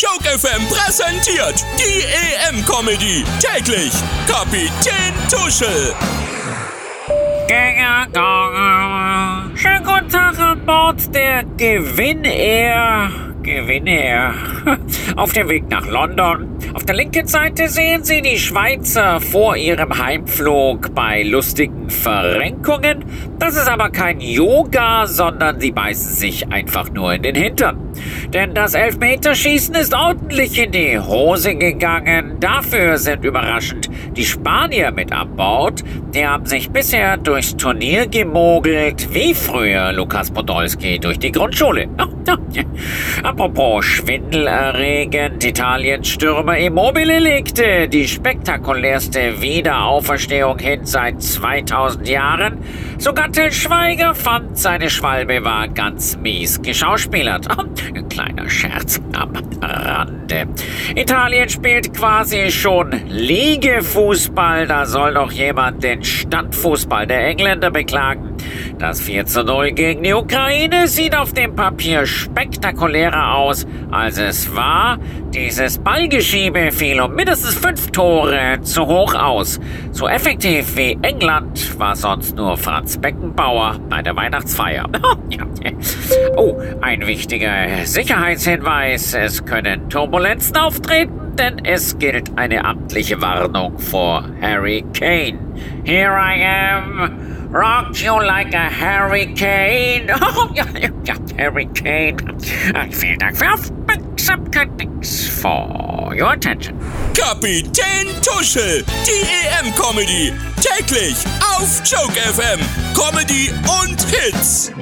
Joke FM präsentiert die EM-Comedy. Täglich Kapitän Tuschel. Schönen guten Tag an Bord der Gewinn Air. Gewinn Air. Auf dem Weg nach London. Auf der linken Seite sehen Sie die Schweizer vor ihrem Heimflug bei lustigen Verrenkungen. Das ist aber kein Yoga, sondern sie beißen sich einfach nur in den Hintern. Denn das Elfmeterschießen ist ordentlich in die Hose gegangen. Dafür sind überraschend die Spanier mit an Bord. Die haben sich bisher durchs Turnier gemogelt, wie früher Lukas Podolski durch die Grundschule. Apropos schwindelerregend, Italiens Stürmer Immobile legte die spektakulärste Wiederauferstehung hin seit 2000 Jahren. Sogar Till Schweiger fand, seine Schwalbe war ganz mies geschauspielert. Scherz am Rande. Italien spielt quasi schon Liegefußball. Da soll doch jemand den Standfußball der Engländer beklagen. Das 4 zu 0 gegen die Ukraine sieht auf dem Papier spektakulärer aus, als es war. Dieses Ballgeschiebe fiel um mindestens fünf Tore zu hoch aus. So effektiv wie England war sonst nur Franz Beckenbauer bei der Weihnachtsfeier. oh, ein wichtiger Sicherheitshinweis. Es können Turbulenzen auftreten, denn es gilt eine amtliche Warnung vor Harry Kane. Here I am. Rocked you like a hurricane. Oh, ja, ja, Hurricane. Vielen Dank für Aufmerksamkeit. Thanks for your attention. Kapitän Tuschel, die EM-Comedy. Täglich auf Joke FM. Comedy und Hits.